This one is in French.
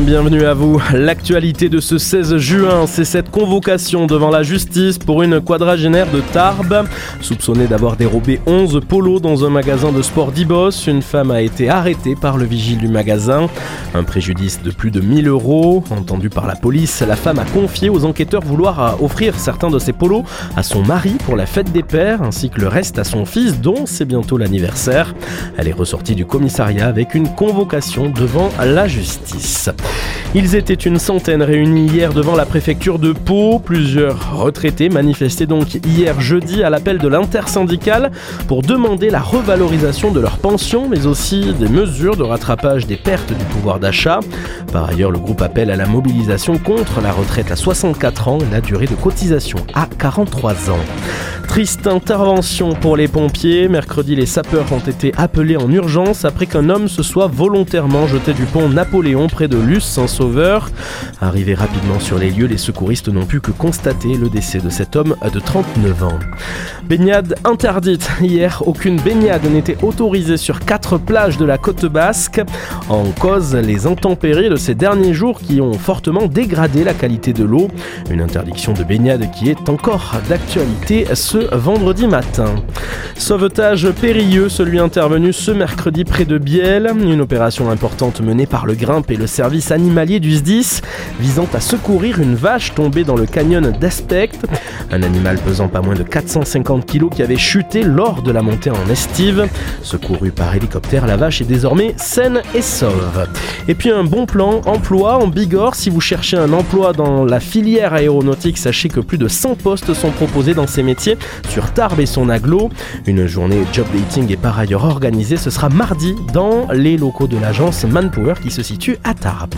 Bienvenue à vous. L'actualité de ce 16 juin, c'est cette convocation devant la justice pour une quadragénaire de Tarbes. Soupçonnée d'avoir dérobé 11 polos dans un magasin de sport d'Ibos, une femme a été arrêtée par le vigile du magasin. Un préjudice de plus de 1000 euros. Entendue par la police, la femme a confié aux enquêteurs vouloir offrir certains de ses polos à son mari pour la fête des pères, ainsi que le reste à son fils, dont c'est bientôt l'anniversaire. Elle est ressortie du commissariat avec une convocation devant la justice. Ils étaient une centaine réunis hier devant la préfecture de Pau. Plusieurs retraités manifestaient donc hier jeudi à l'appel de l'intersyndicale pour demander la revalorisation de leur pension, mais aussi des mesures de rattrapage des pertes du pouvoir d'achat. Par ailleurs, le groupe appelle à la mobilisation contre la retraite à 64 ans et la durée de cotisation à 43 ans. Triste intervention pour les pompiers. Mercredi, les sapeurs ont été appelés en urgence après qu'un homme se soit volontairement jeté du pont Napoléon près de Luce sans sauveur. Arrivés rapidement sur les lieux, les secouristes n'ont pu que constater le décès de cet homme de 39 ans. Baignade interdite. Hier, aucune baignade n'était autorisée sur quatre plages de la côte basque. En cause, les intempéries de ces derniers jours qui ont fortement dégradé la qualité de l'eau. Une interdiction de baignade qui est encore d'actualité ce vendredi matin. Sauvetage périlleux, celui intervenu ce mercredi près de Biel. Une opération importante menée par le Grimpe et le service animalier du SDIS visant à secourir une vache tombée dans le canyon d'Aspect. Un animal pesant pas moins de 450 kg qui avait chuté lors de la montée en estive. Secouru par hélicoptère, la vache est désormais saine et sauve. Et puis un bon plan emploi en Bigorre. Si vous cherchez un emploi dans la filière aéronautique, sachez que plus de 100 postes sont proposés dans ces métiers sur Tarbes et son aglo. Une journée job dating est par ailleurs organisée. Ce sera mardi dans les locaux de l'agence Manpower qui se situe à Tarbes.